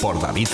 Por David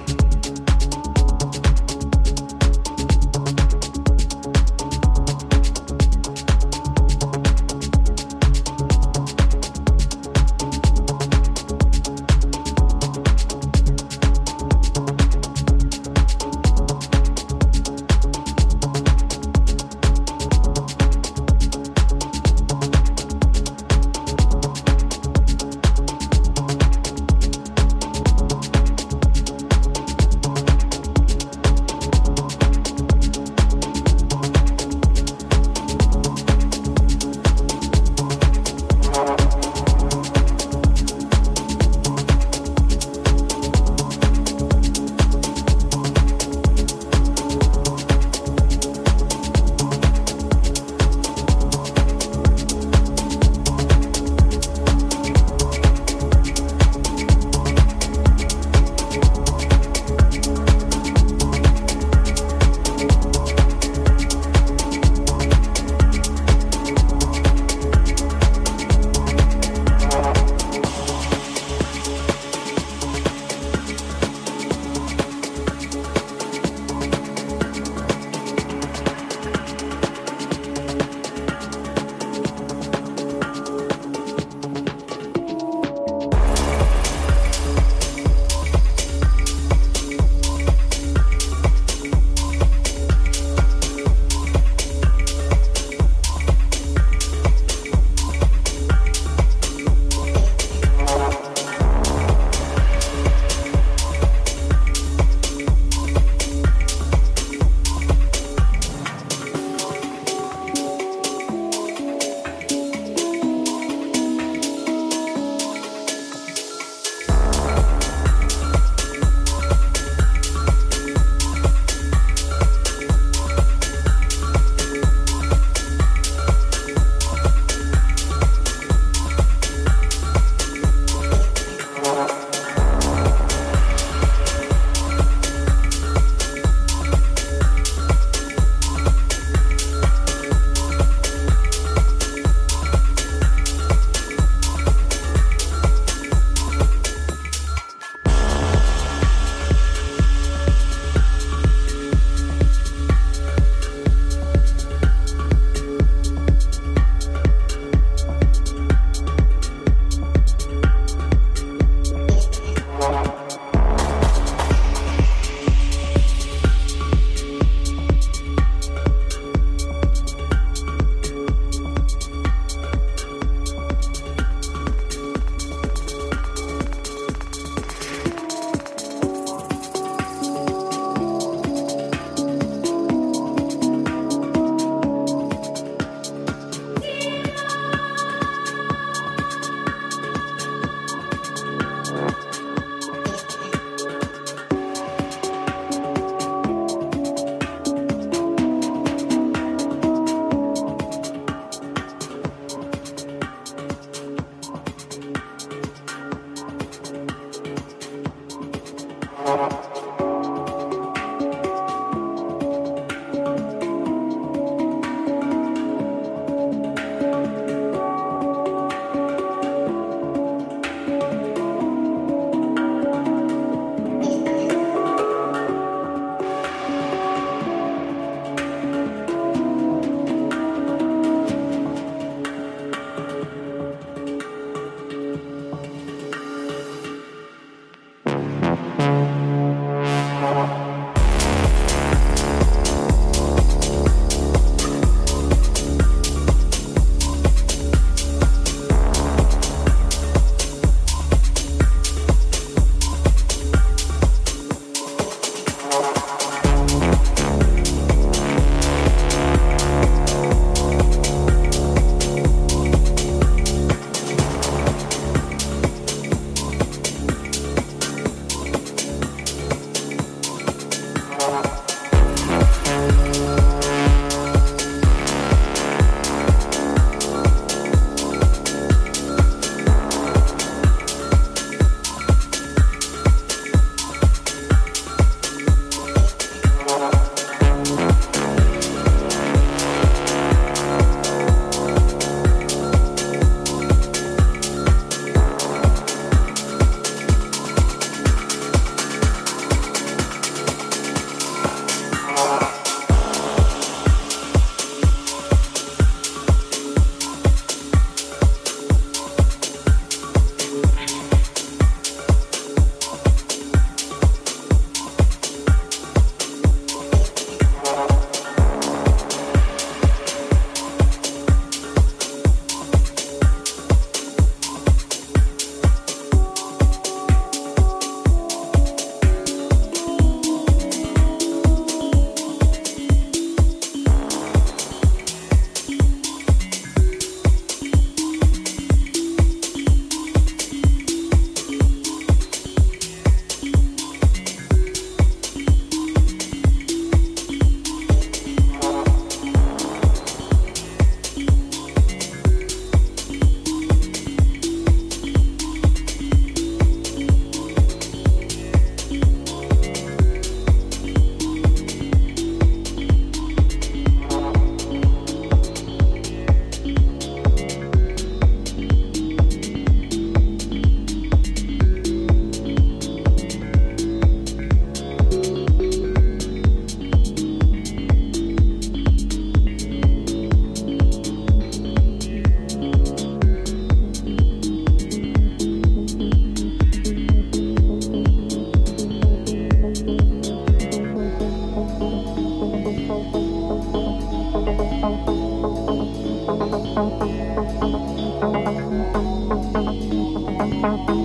Bye.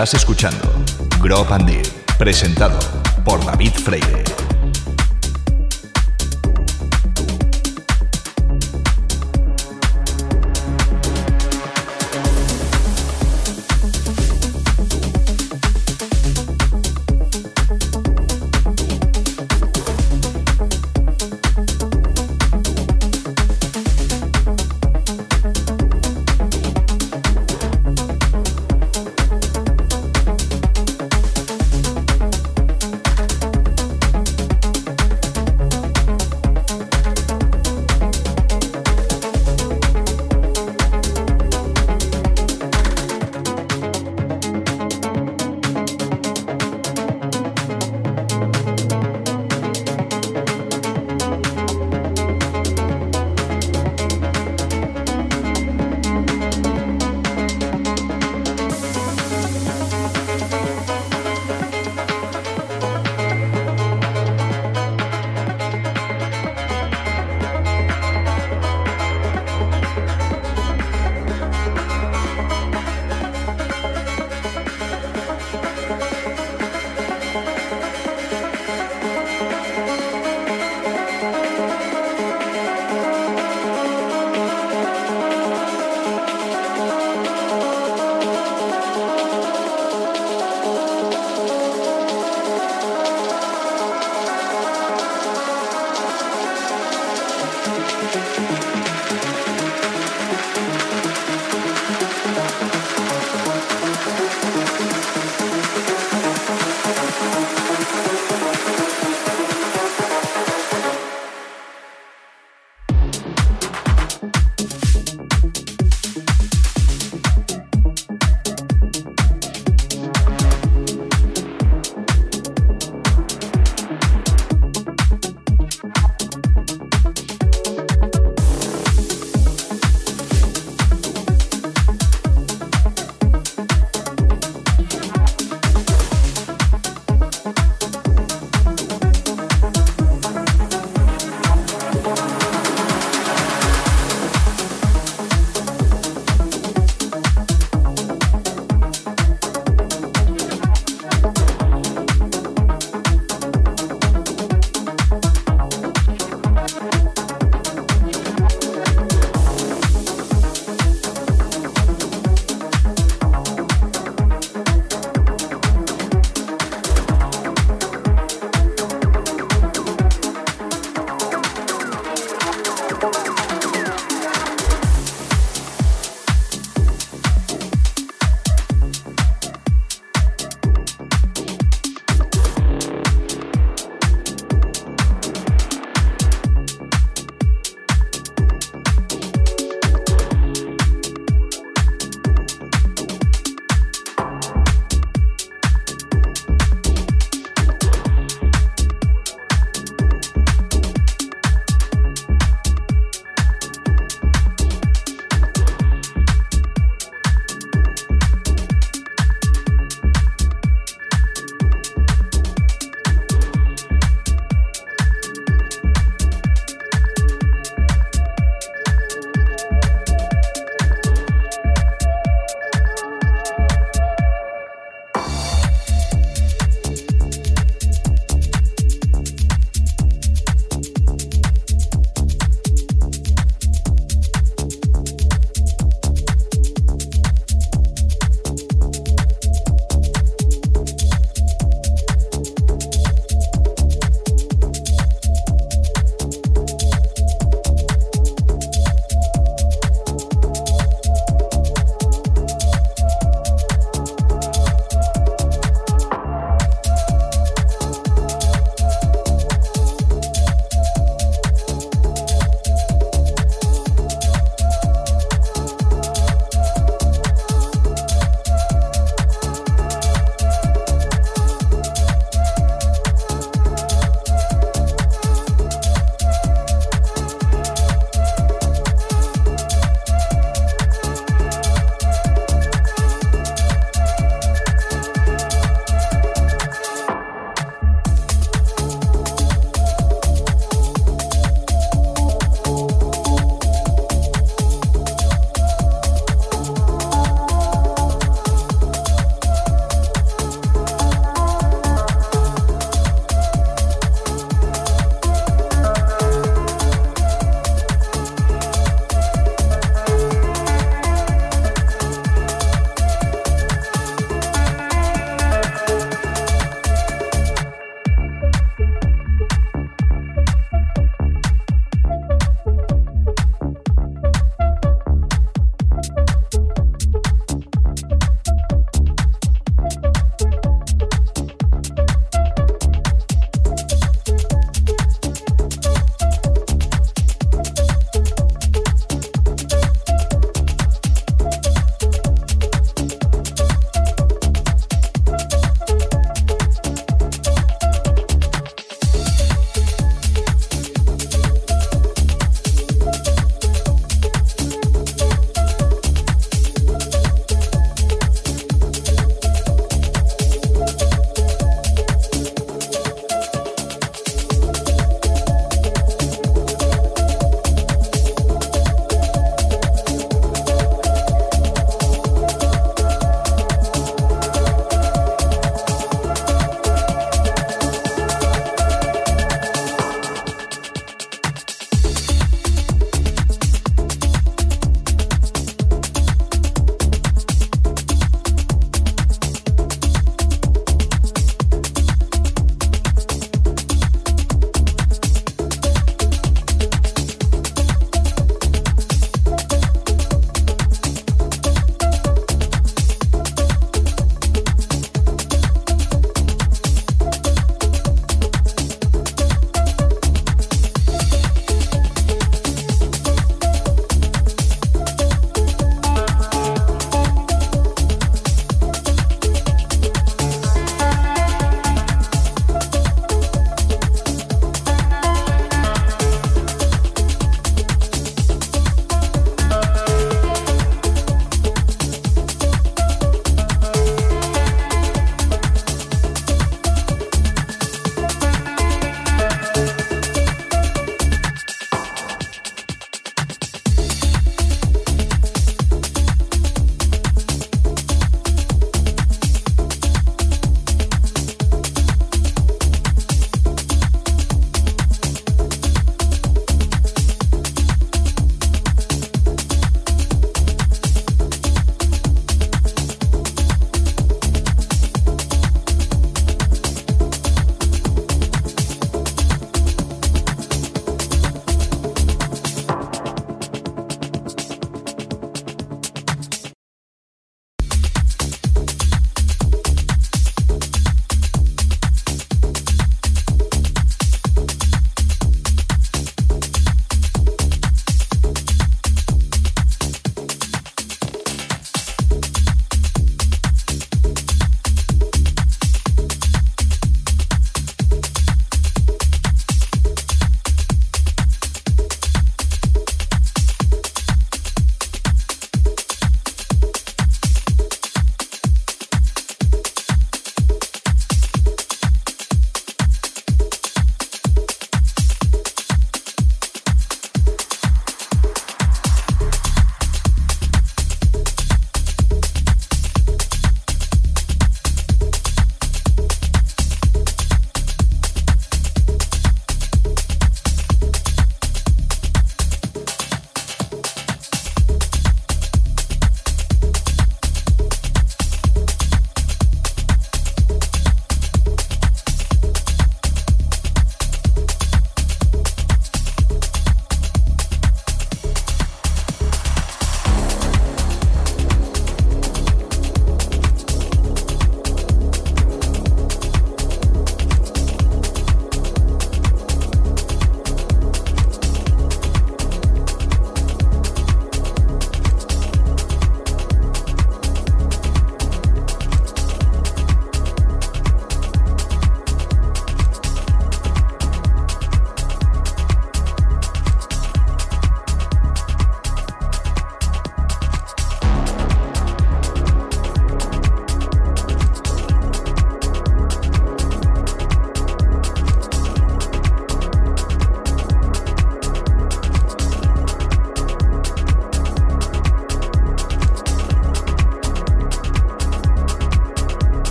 Estás escuchando Grop and Deep, presentado por David Freire.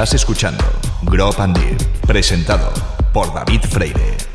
Estás escuchando Grop and presentado por David Freire.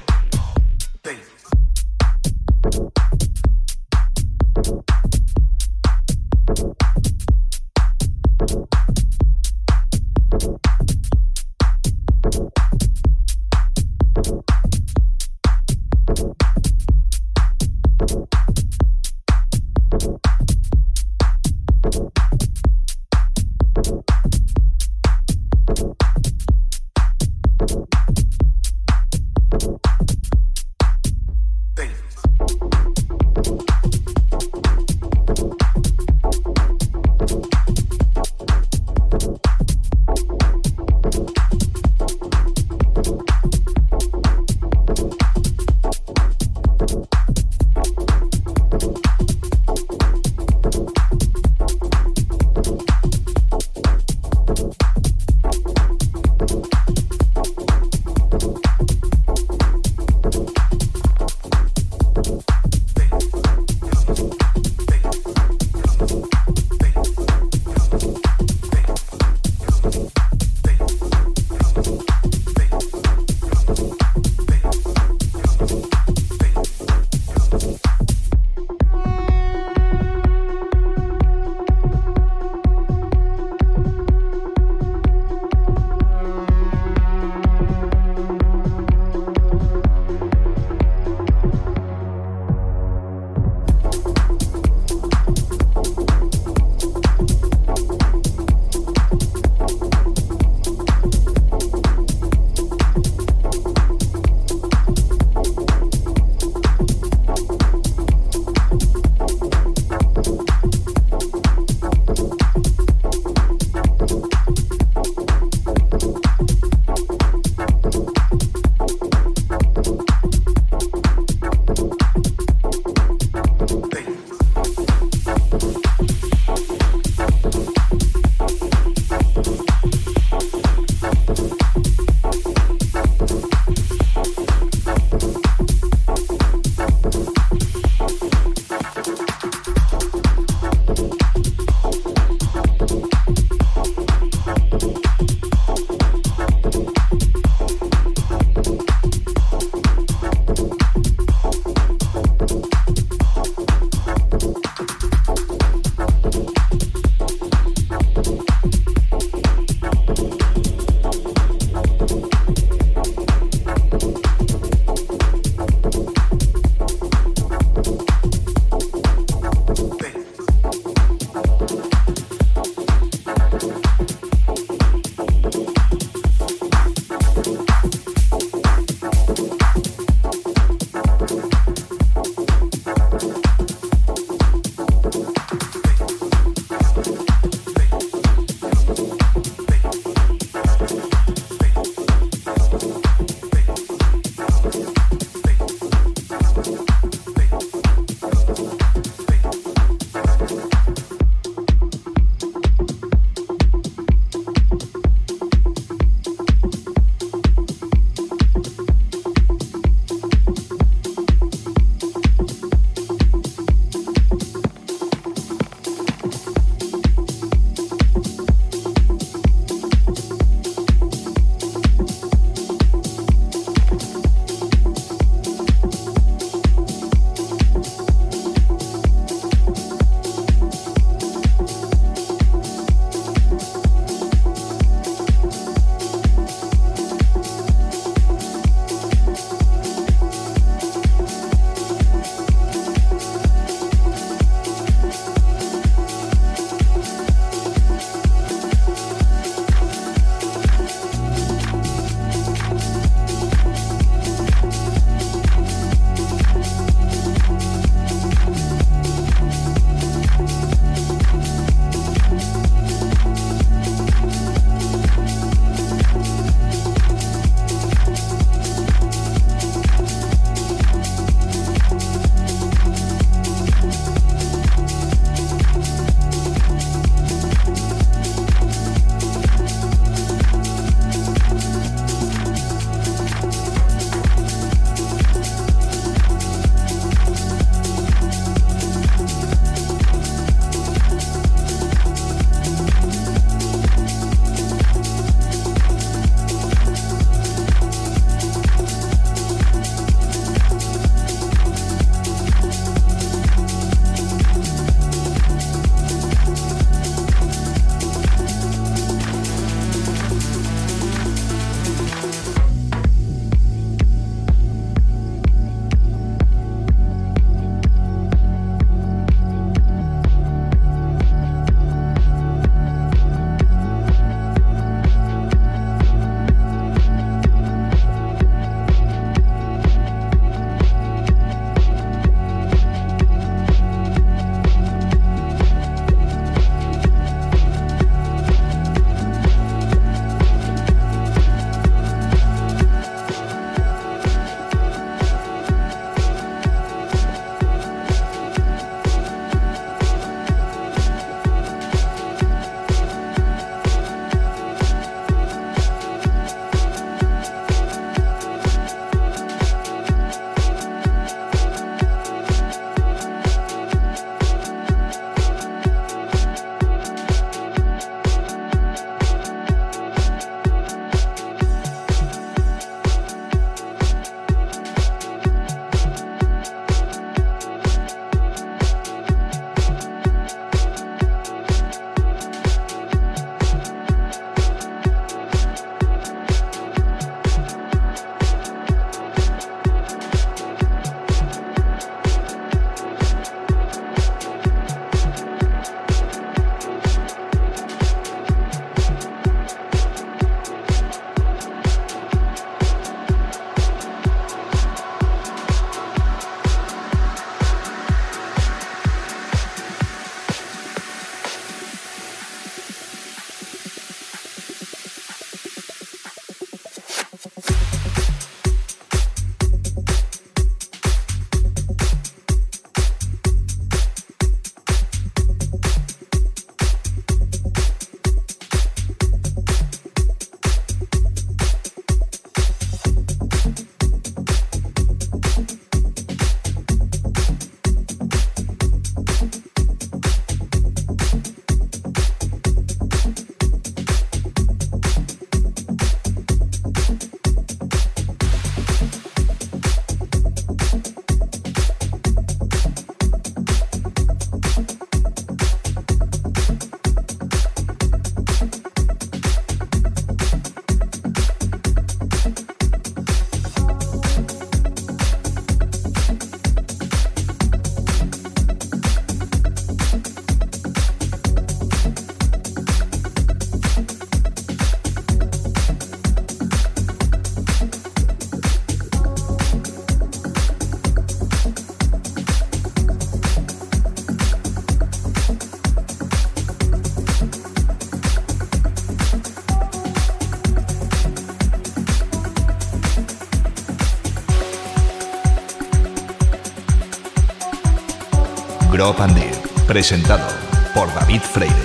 Grop and presentado por David Freire.